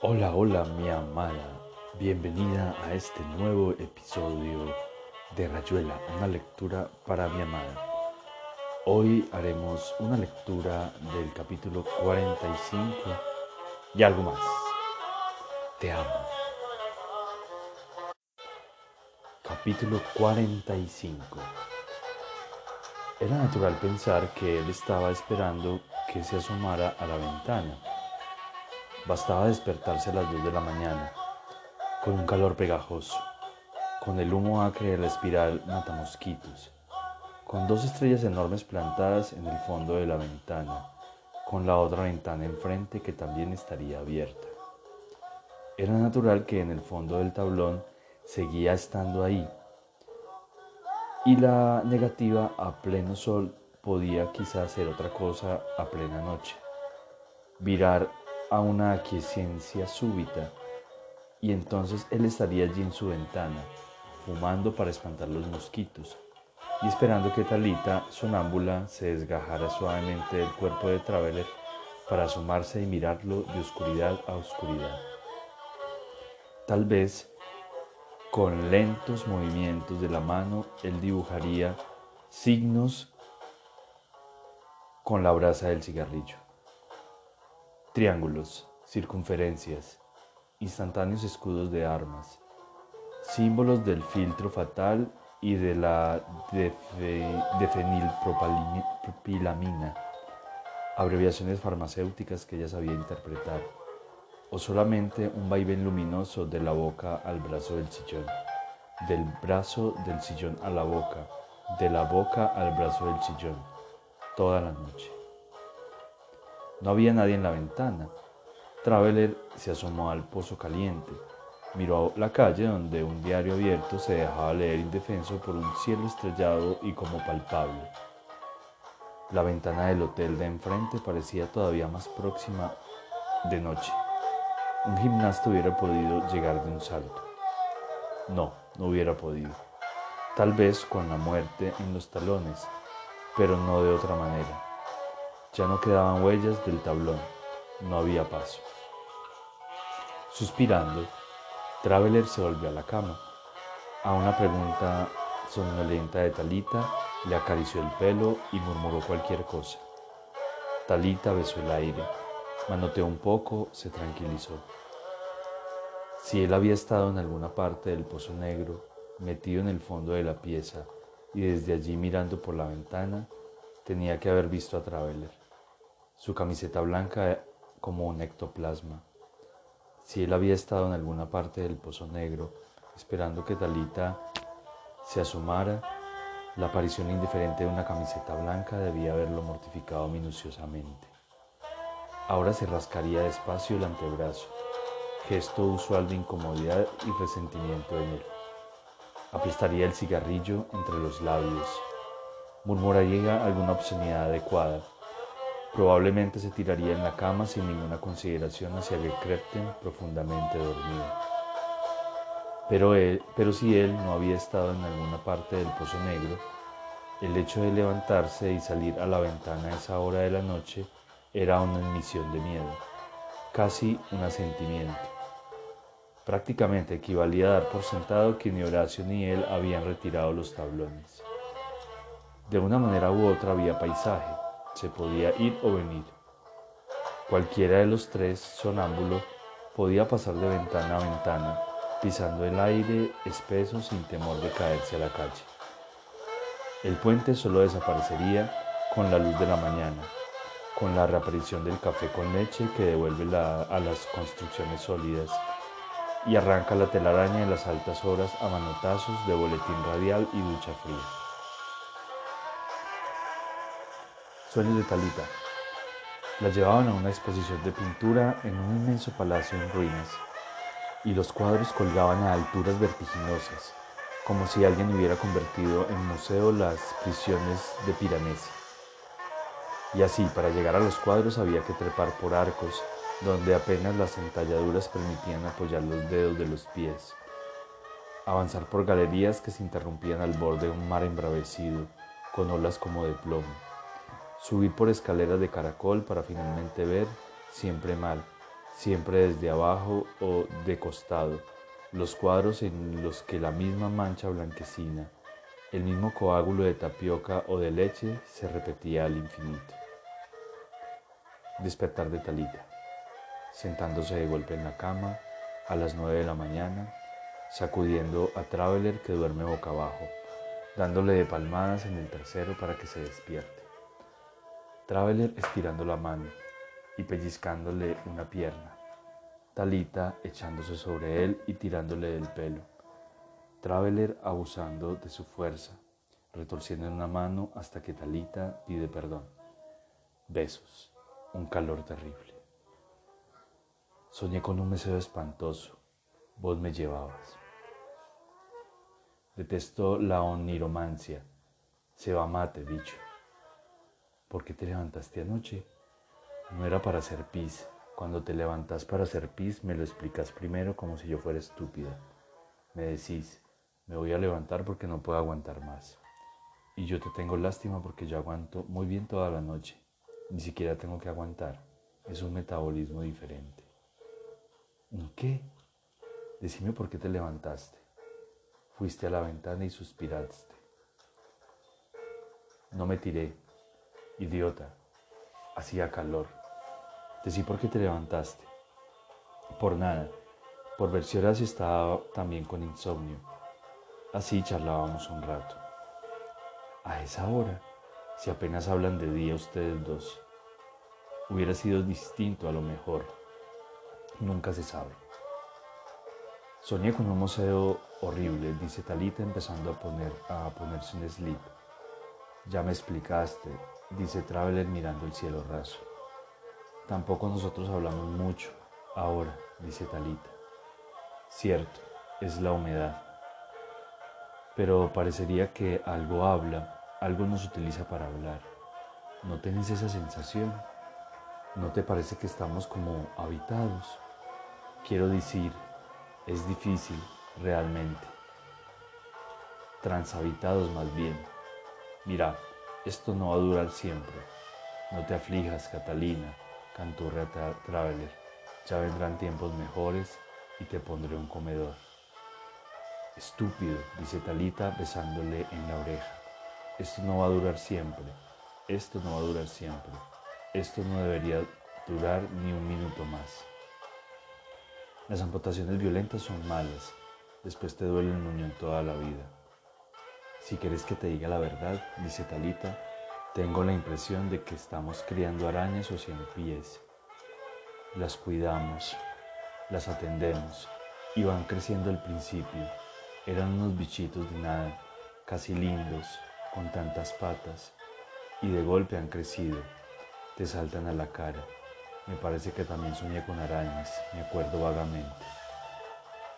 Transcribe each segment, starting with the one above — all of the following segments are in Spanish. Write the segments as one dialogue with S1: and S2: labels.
S1: Hola, hola mi amada, bienvenida a este nuevo episodio de Rayuela, una lectura para mi amada. Hoy haremos una lectura del capítulo 45 y algo más. Te amo. Capítulo 45 Era natural pensar que él estaba esperando que se asomara a la ventana Bastaba despertarse a las 2 de la mañana, con un calor pegajoso, con el humo acre de la espiral matamosquitos, con dos estrellas enormes plantadas en el fondo de la ventana, con la otra ventana enfrente que también estaría abierta. Era natural que en el fondo del tablón seguía estando ahí, y la negativa a pleno sol podía quizás ser otra cosa a plena noche. Virar a una aquiescencia súbita y entonces él estaría allí en su ventana, fumando para espantar los mosquitos y esperando que Talita, sonámbula, se desgajara suavemente del cuerpo de Traveler para asomarse y mirarlo de oscuridad a oscuridad. Tal vez con lentos movimientos de la mano él dibujaría signos con la brasa del cigarrillo. Triángulos, circunferencias, instantáneos escudos de armas, símbolos del filtro fatal y de la defenilpropilamina, abreviaciones farmacéuticas que ella sabía interpretar, o solamente un vaivén luminoso de la boca al brazo del sillón, del brazo del sillón a la boca, de la boca al brazo del sillón, toda la noche. No había nadie en la ventana. Traveler se asomó al pozo caliente. Miró la calle donde un diario abierto se dejaba leer indefenso por un cielo estrellado y como palpable. La ventana del hotel de enfrente parecía todavía más próxima de noche. Un gimnasta hubiera podido llegar de un salto. No, no hubiera podido. Tal vez con la muerte en los talones, pero no de otra manera. Ya no quedaban huellas del tablón, no había paso. Suspirando, Traveler se volvió a la cama. A una pregunta somnolenta de Talita, le acarició el pelo y murmuró cualquier cosa. Talita besó el aire, manoteó un poco, se tranquilizó. Si él había estado en alguna parte del pozo negro, metido en el fondo de la pieza y desde allí mirando por la ventana, tenía que haber visto a Traveler su camiseta blanca como un ectoplasma. Si él había estado en alguna parte del pozo negro, esperando que Talita se asomara, la aparición indiferente de una camiseta blanca debía haberlo mortificado minuciosamente. Ahora se rascaría despacio el antebrazo, gesto usual de incomodidad y resentimiento en él. Aplastaría el cigarrillo entre los labios, murmuraría alguna obscenidad adecuada Probablemente se tiraría en la cama sin ninguna consideración hacia Gekrepten profundamente dormido. Pero, pero si él no había estado en alguna parte del pozo negro, el hecho de levantarse y salir a la ventana a esa hora de la noche era una emisión de miedo, casi un asentimiento. Prácticamente equivalía a dar por sentado que ni Horacio ni él habían retirado los tablones. De una manera u otra había paisaje, se podía ir o venir. Cualquiera de los tres sonámbulos podía pasar de ventana a ventana, pisando el aire espeso sin temor de caerse a la calle. El puente solo desaparecería con la luz de la mañana, con la reaparición del café con leche que devuelve a las construcciones sólidas y arranca la telaraña en las altas horas a manotazos de boletín radial y ducha fría. Sueños de Talita. La llevaban a una exposición de pintura en un inmenso palacio en ruinas, y los cuadros colgaban a alturas vertiginosas, como si alguien hubiera convertido en museo las prisiones de Piranesi. Y así, para llegar a los cuadros había que trepar por arcos, donde apenas las entalladuras permitían apoyar los dedos de los pies. Avanzar por galerías que se interrumpían al borde de un mar embravecido, con olas como de plomo subir por escaleras de caracol para finalmente ver, siempre mal, siempre desde abajo o de costado, los cuadros en los que la misma mancha blanquecina, el mismo coágulo de tapioca o de leche se repetía al infinito. Despertar de Talita, sentándose de golpe en la cama a las nueve de la mañana, sacudiendo a Traveler que duerme boca abajo, dándole de palmadas en el tercero para que se despierte. Traveler estirando la mano y pellizcándole una pierna. Talita echándose sobre él y tirándole del pelo. Traveler abusando de su fuerza, retorciendo en una mano hasta que Talita pide perdón. Besos, un calor terrible. Soñé con un mesero espantoso, vos me llevabas. Detesto la oniromancia, se va mate, dicho. ¿Por qué te levantaste anoche? No era para hacer pis, cuando te levantas para hacer pis, me lo explicas primero como si yo fuera estúpida. Me decís, me voy a levantar porque no puedo aguantar más. Y yo te tengo lástima porque yo aguanto muy bien toda la noche. Ni siquiera tengo que aguantar. Es un metabolismo diferente. ¿En qué? Decime por qué te levantaste. Fuiste a la ventana y suspiraste. No me tiré. Idiota. Hacía calor. Decí por qué te levantaste. Por nada, por ver si Horacio estaba también con insomnio. Así charlábamos un rato. A esa hora, si apenas hablan de día ustedes dos, hubiera sido distinto a lo mejor. Nunca se sabe. Soñé con un museo horrible, dice Talita empezando a, poner, a ponerse un slip. Ya me explicaste, dice Traveler mirando el cielo raso. Tampoco nosotros hablamos mucho ahora, dice Talita. Cierto, es la humedad. Pero parecería que algo habla, algo nos utiliza para hablar. ¿No tienes esa sensación? ¿No te parece que estamos como habitados? Quiero decir, es difícil realmente. Transhabitados más bien. Mira, esto no va a durar siempre. No te aflijas, Catalina canturrea Traveler. Ya vendrán tiempos mejores y te pondré un comedor. Estúpido, dice Talita besándole en la oreja. Esto no va a durar siempre. Esto no va a durar siempre. Esto no debería durar ni un minuto más. Las amputaciones violentas son malas. Después te duele el muñón toda la vida. Si quieres que te diga la verdad, dice Talita, tengo la impresión de que estamos criando arañas o cien pies. Las cuidamos, las atendemos y van creciendo al principio. Eran unos bichitos de nada, casi lindos, con tantas patas, y de golpe han crecido. Te saltan a la cara. Me parece que también soñé con arañas, me acuerdo vagamente.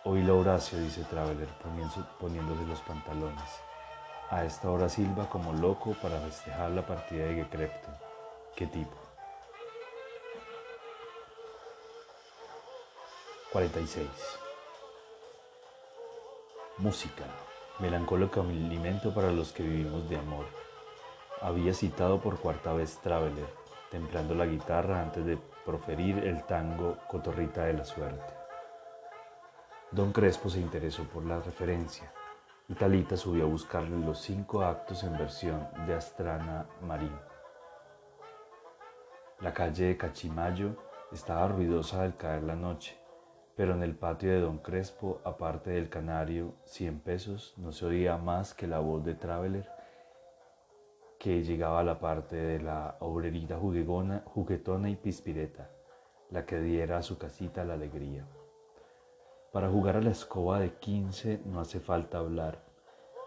S1: Oílo Horacio, dice Traveler, poniéndose los pantalones. A esta hora silba como loco para festejar la partida de Gekrepten. ¿Qué tipo? 46. Música. Melancólico alimento para los que vivimos de amor. Había citado por cuarta vez Traveler, templando la guitarra antes de proferir el tango Cotorrita de la Suerte. Don Crespo se interesó por la referencia y Talita subió a buscarle los cinco actos en versión de Astrana Marín. La calle de Cachimayo estaba ruidosa al caer la noche, pero en el patio de Don Crespo, aparte del canario, cien pesos, no se oía más que la voz de Traveler que llegaba a la parte de la obrerita juguetona y pispireta, la que diera a su casita la alegría. Para jugar a la escoba de 15 no hace falta hablar.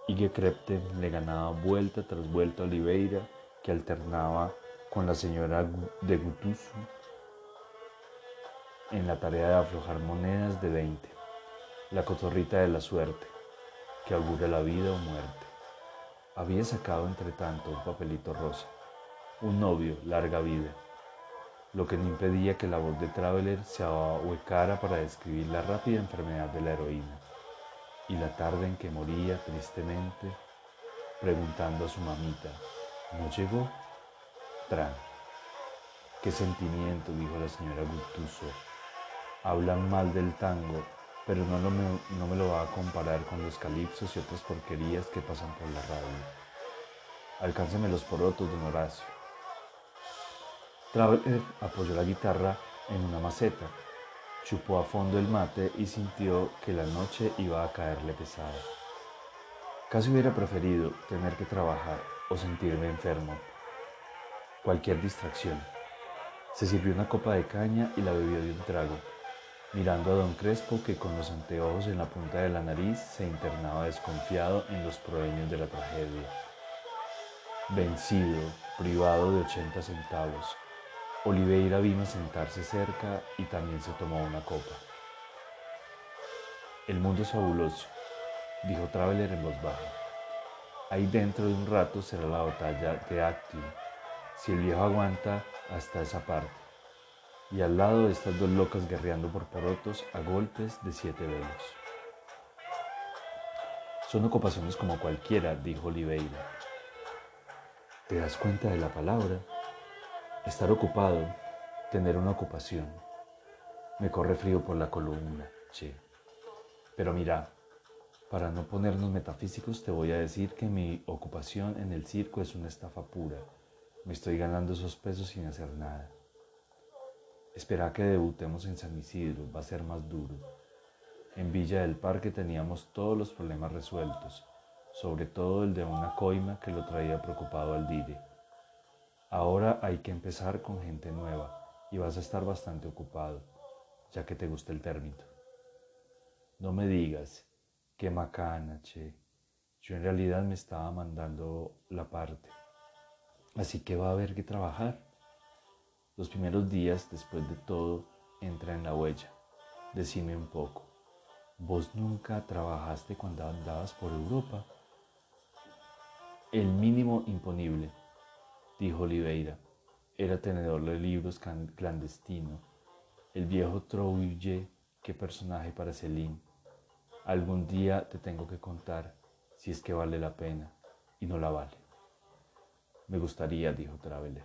S1: Y Krepten le ganaba vuelta tras vuelta a Oliveira, que alternaba con la señora de Gutuso en la tarea de aflojar monedas de 20, la cotorrita de la suerte, que augura la vida o muerte. Había sacado entre tanto un papelito rosa, un novio, larga vida lo que no impedía que la voz de Traveler se ahuecara para describir la rápida enfermedad de la heroína y la tarde en que moría tristemente, preguntando a su mamita, ¿no llegó? Tran. ¿Qué sentimiento? dijo la señora Guttuso, Hablan mal del tango, pero no, no me lo va a comparar con los calipsos y otras porquerías que pasan por la radio. Alcánceme los porotos, don Horacio. Traveler apoyó la guitarra en una maceta, chupó a fondo el mate y sintió que la noche iba a caerle pesada. Casi hubiera preferido tener que trabajar o sentirme enfermo. Cualquier distracción. Se sirvió una copa de caña y la bebió de un trago, mirando a don Crespo que con los anteojos en la punta de la nariz se internaba desconfiado en los proeños de la tragedia. Vencido, privado de 80 centavos, Oliveira vino a sentarse cerca y también se tomó una copa. El mundo es fabuloso, dijo Traveler en voz baja. Ahí dentro de un rato será la batalla de Actium, si el viejo aguanta hasta esa parte. Y al lado de estas dos locas guerreando por porotos a golpes de siete velos. Son ocupaciones como cualquiera, dijo Oliveira. ¿Te das cuenta de la palabra? Estar ocupado, tener una ocupación. Me corre frío por la columna, che. Pero mira, para no ponernos metafísicos, te voy a decir que mi ocupación en el circo es una estafa pura. Me estoy ganando esos pesos sin hacer nada. Espera que debutemos en San Isidro, va a ser más duro. En Villa del Parque teníamos todos los problemas resueltos, sobre todo el de una coima que lo traía preocupado al dire. Ahora hay que empezar con gente nueva y vas a estar bastante ocupado, ya que te gusta el término. No me digas, qué macana, che. Yo en realidad me estaba mandando la parte. Así que va a haber que trabajar. Los primeros días, después de todo, entra en la huella. Decime un poco. ¿Vos nunca trabajaste cuando andabas por Europa? El mínimo imponible dijo Oliveira. Era tenedor de libros clandestino. El viejo Trouille, qué personaje para Celine. Algún día te tengo que contar si es que vale la pena y no la vale. Me gustaría, dijo Traveler.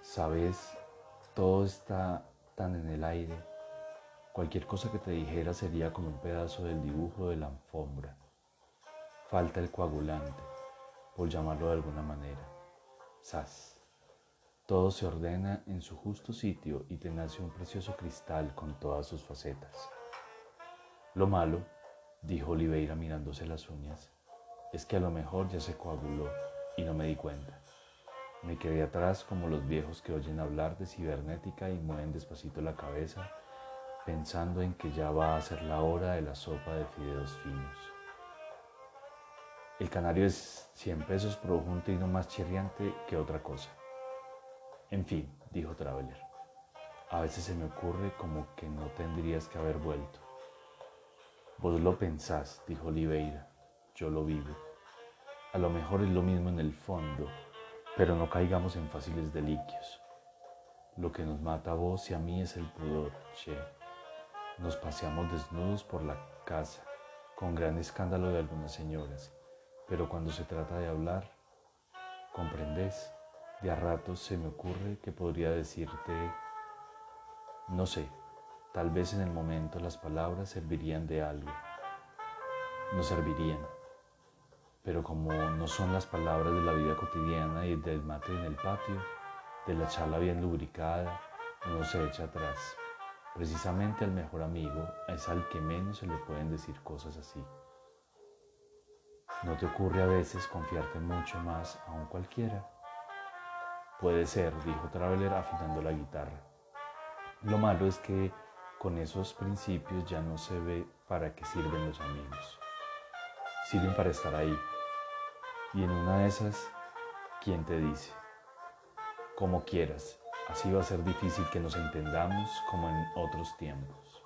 S1: Sabes, todo está tan en el aire. Cualquier cosa que te dijera sería como un pedazo del dibujo de la alfombra. Falta el coagulante por llamarlo de alguna manera. Sas. Todo se ordena en su justo sitio y te nace un precioso cristal con todas sus facetas. Lo malo, dijo Oliveira mirándose las uñas, es que a lo mejor ya se coaguló y no me di cuenta. Me quedé atrás como los viejos que oyen hablar de cibernética y mueven despacito la cabeza pensando en que ya va a ser la hora de la sopa de fideos finos. El canario es 100 pesos por junto y no más chirriante que otra cosa. En fin, dijo Traveler, a veces se me ocurre como que no tendrías que haber vuelto. Vos lo pensás, dijo Oliveira, yo lo vivo. A lo mejor es lo mismo en el fondo, pero no caigamos en fáciles deliquios. Lo que nos mata a vos y a mí es el pudor, che. Nos paseamos desnudos por la casa, con gran escándalo de algunas señoras pero cuando se trata de hablar, comprendes, de a ratos se me ocurre que podría decirte, no sé, tal vez en el momento las palabras servirían de algo, no servirían, pero como no son las palabras de la vida cotidiana y del mate en el patio, de la charla bien lubricada, uno se echa atrás. Precisamente al mejor amigo es al que menos se le pueden decir cosas así. ¿No te ocurre a veces confiarte mucho más a un cualquiera? Puede ser, dijo Traveler afinando la guitarra. Lo malo es que con esos principios ya no se ve para qué sirven los amigos. Sirven para estar ahí. Y en una de esas, ¿quién te dice? Como quieras, así va a ser difícil que nos entendamos como en otros tiempos.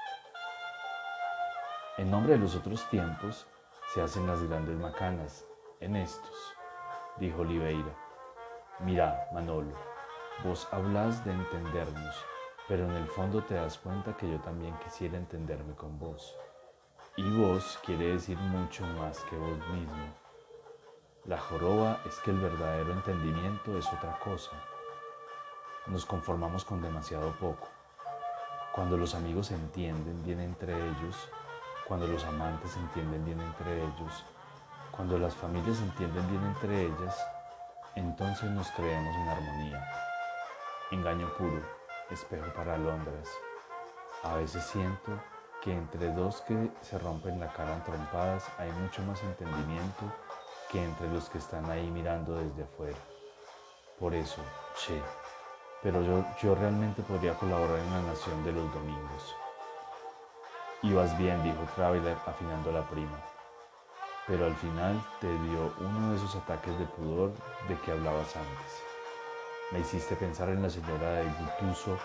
S1: En nombre de los otros tiempos, se hacen las grandes macanas en estos, dijo Oliveira. Mira, Manolo, vos hablas de entendernos, pero en el fondo te das cuenta que yo también quisiera entenderme con vos. Y vos quiere decir mucho más que vos mismo. La joroba es que el verdadero entendimiento es otra cosa. Nos conformamos con demasiado poco, Cuando los amigos entienden bien entre ellos, cuando los amantes se entienden bien entre ellos, cuando las familias se entienden bien entre ellas, entonces nos creemos en armonía. Engaño puro, espejo para Londres. A veces siento que entre dos que se rompen la cara en trompadas hay mucho más entendimiento que entre los que están ahí mirando desde afuera. Por eso, che, pero yo, yo realmente podría colaborar en la nación de los domingos. Ibas bien, dijo Traveler afinando la prima, pero al final te dio uno de esos ataques de pudor de que hablabas antes. Me hiciste pensar en la señora de Gutuso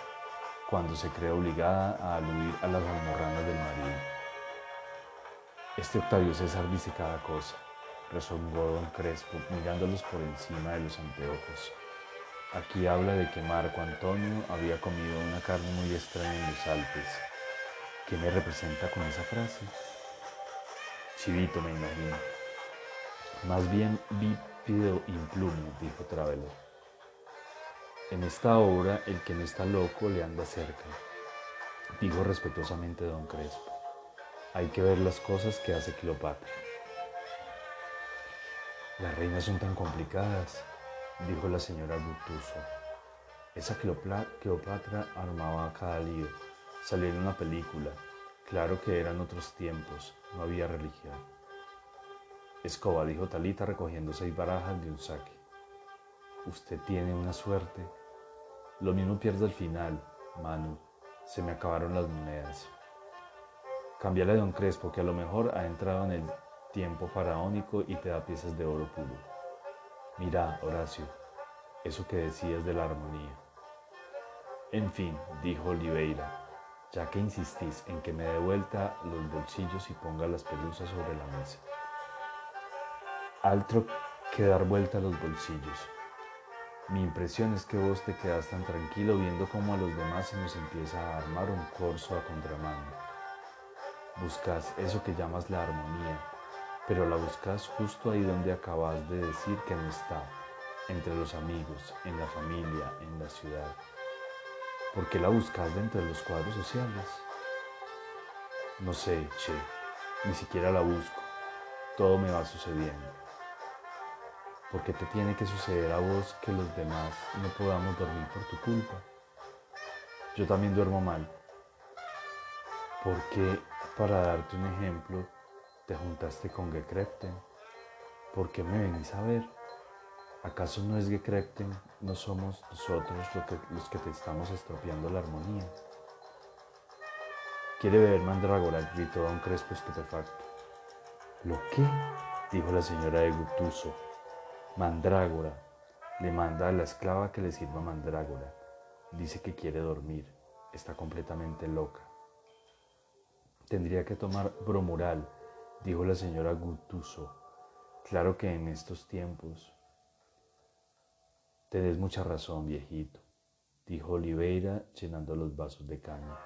S1: cuando se cree obligada a aludir a las almorranas del marido. Este Octavio César dice cada cosa, resongó don Crespo mirándolos por encima de los anteojos. Aquí habla de que Marco Antonio había comido una carne muy extraña en los Alpes. ¿Qué me representa con esa frase? Chivito, me imagino. Más bien bípido implumo, dijo Traveler. En esta obra el que no está loco le anda cerca, dijo respetuosamente don Crespo. Hay que ver las cosas que hace Cleopatra. Las reinas son tan complicadas, dijo la señora Gutuso. Esa Cleopatra armaba cada lío. Salió en una película. Claro que eran otros tiempos, no había religión. Escoba, dijo Talita recogiendo seis barajas de un saque. Usted tiene una suerte, lo mismo pierdo al final, Manu. Se me acabaron las monedas. Cambiale a Don Crespo, que a lo mejor ha entrado en el tiempo faraónico y te da piezas de oro puro. Mira, Horacio, eso que decías de la armonía. En fin, dijo Oliveira, ya que insistís en que me dé vuelta los bolsillos y ponga las pelusas sobre la mesa. Altro que dar vuelta los bolsillos. Mi impresión es que vos te quedas tan tranquilo viendo cómo a los demás se nos empieza a armar un corso a contramano. Buscas eso que llamas la armonía, pero la buscas justo ahí donde acabas de decir que no está, entre los amigos, en la familia, en la ciudad. ¿Por qué la buscas dentro de los cuadros sociales? No sé, che, ni siquiera la busco. Todo me va sucediendo. ¿Por qué te tiene que suceder a vos que los demás no podamos dormir por tu culpa? Yo también duermo mal. ¿Por qué, para darte un ejemplo, te juntaste con Gekrepten? ¿Por qué me venís a ver? ¿Acaso no es Gekrepten, no somos nosotros los que te estamos estropeando la armonía? Quiere beber mandrágora, gritó don Crespo estupefacto. ¿Lo qué? dijo la señora de Gutuso, Mandrágora. Le manda a la esclava que le sirva mandrágora. Dice que quiere dormir. Está completamente loca. Tendría que tomar bromural, dijo la señora Gutuso. Claro que en estos tiempos. Tenés mucha razón, viejito, dijo Oliveira llenando los vasos de caña,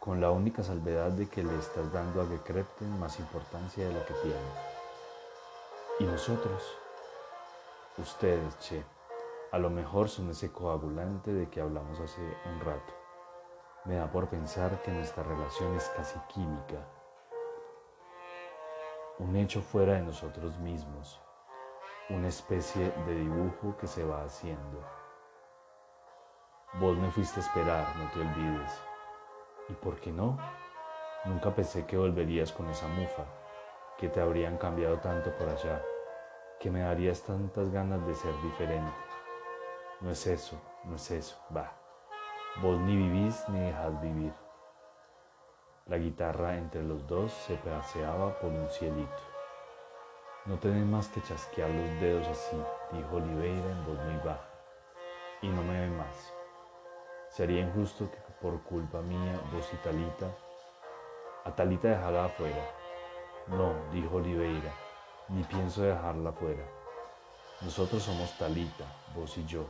S1: con la única salvedad de que le estás dando a Gekrepten más importancia de la que tiene. ¿Y nosotros? Ustedes, che, a lo mejor son ese coagulante de que hablamos hace un rato. Me da por pensar que nuestra relación es casi química. Un hecho fuera de nosotros mismos. Una especie de dibujo que se va haciendo. Vos me fuiste a esperar, no te olvides. ¿Y por qué no? Nunca pensé que volverías con esa mufa, que te habrían cambiado tanto por allá que me darías tantas ganas de ser diferente. No es eso, no es eso, va. Vos ni vivís ni dejás vivir. La guitarra entre los dos se paseaba por un cielito. No tenés más que chasquear los dedos así, dijo Oliveira en voz muy baja. Y no me ve más. Sería injusto que por culpa mía vos y Talita... A Talita dejada afuera. No, dijo Oliveira ni pienso dejarla fuera. Nosotros somos Talita, vos y yo,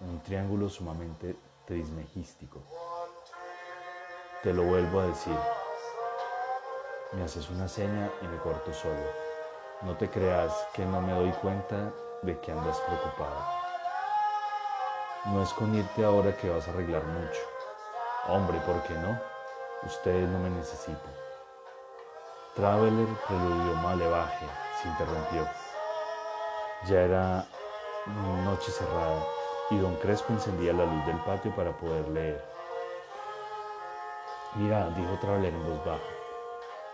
S1: un triángulo sumamente trismejístico. Te lo vuelvo a decir. Me haces una seña y me corto solo. No te creas que no me doy cuenta de que andas preocupada. No es con irte ahora que vas a arreglar mucho. Hombre, ¿por qué no? Ustedes no me necesitan. Traveler preludió malevaje, se interrumpió. Ya era noche cerrada y don Crespo encendía la luz del patio para poder leer. Mira, dijo Traveler en voz baja,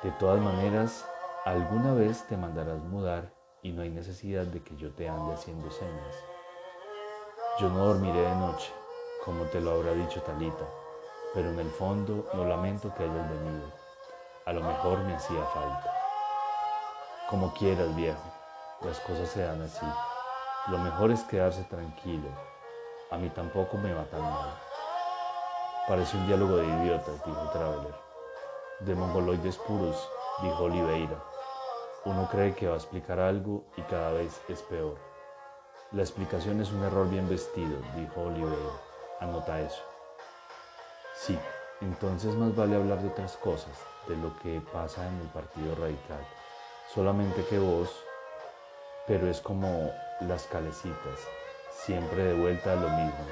S1: de todas maneras, alguna vez te mandarás mudar y no hay necesidad de que yo te ande haciendo señas. Yo no dormiré de noche, como te lo habrá dicho Talita, pero en el fondo no lamento que hayas venido. A lo mejor me hacía falta. Como quieras, viejo, las cosas se dan así. Lo mejor es quedarse tranquilo. A mí tampoco me va tan mal. Parece un diálogo de idiotas, dijo Traveler. De mongoloides puros, dijo Oliveira. Uno cree que va a explicar algo y cada vez es peor. La explicación es un error bien vestido, dijo Oliveira. Anota eso. Sí, entonces más vale hablar de otras cosas, de lo que pasa en el Partido Radical. Solamente que vos, pero es como las calecitas, siempre de vuelta a lo mismo.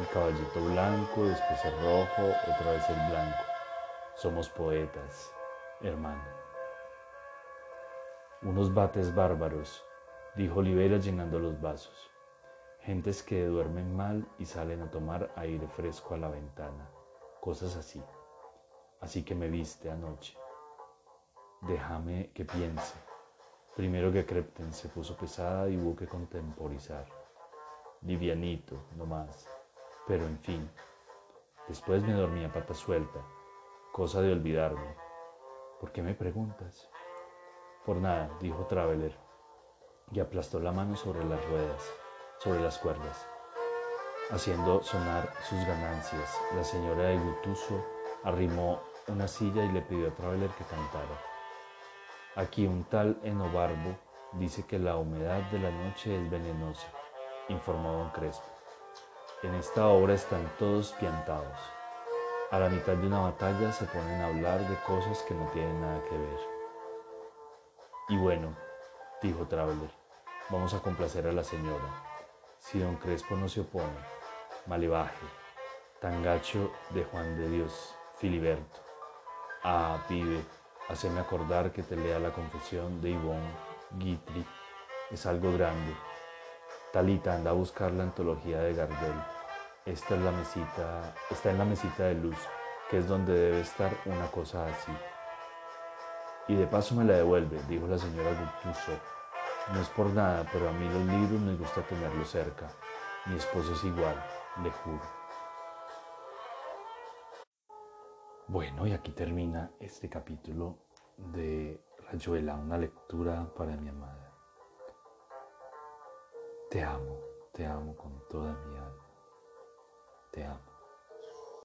S1: El caballito blanco, después el rojo, otra vez el blanco. Somos poetas, hermano. Unos bates bárbaros, dijo Olivera llenando los vasos. Gentes que duermen mal y salen a tomar aire fresco a la ventana. Cosas así. Así que me viste anoche. Déjame que piense. Primero que Crepten se puso pesada y hubo que contemporizar. Livianito, no más. Pero en fin. Después me dormí a pata suelta. Cosa de olvidarme. ¿Por qué me preguntas? Por nada, dijo Traveler, y aplastó la mano sobre las ruedas, sobre las cuerdas, haciendo sonar sus ganancias. La señora de Gutuso arrimó una silla y le pidió a Traveler que cantara. Aquí un tal Enobarbo dice que la humedad de la noche es venenosa, informó don Crespo. En esta obra están todos piantados. A la mitad de una batalla se ponen a hablar de cosas que no tienen nada que ver. Y bueno, dijo Traveler, vamos a complacer a la señora. Si don Crespo no se opone, malevaje, tangacho de Juan de Dios, Filiberto. Ah, pibe, haceme acordar que te lea la confesión de Ivonne Guitry. Es algo grande. Talita, anda a buscar la antología de Gardel. Esta es la mesita, está en la mesita de luz, que es donde debe estar una cosa así. Y de paso me la devuelve, dijo la señora Guttuso. No es por nada, pero a mí los libros me gusta tenerlos cerca. Mi esposo es igual, le juro. Bueno, y aquí termina este capítulo de Rayuela, una lectura para mi amada. Te amo, te amo con toda mi alma. Te amo.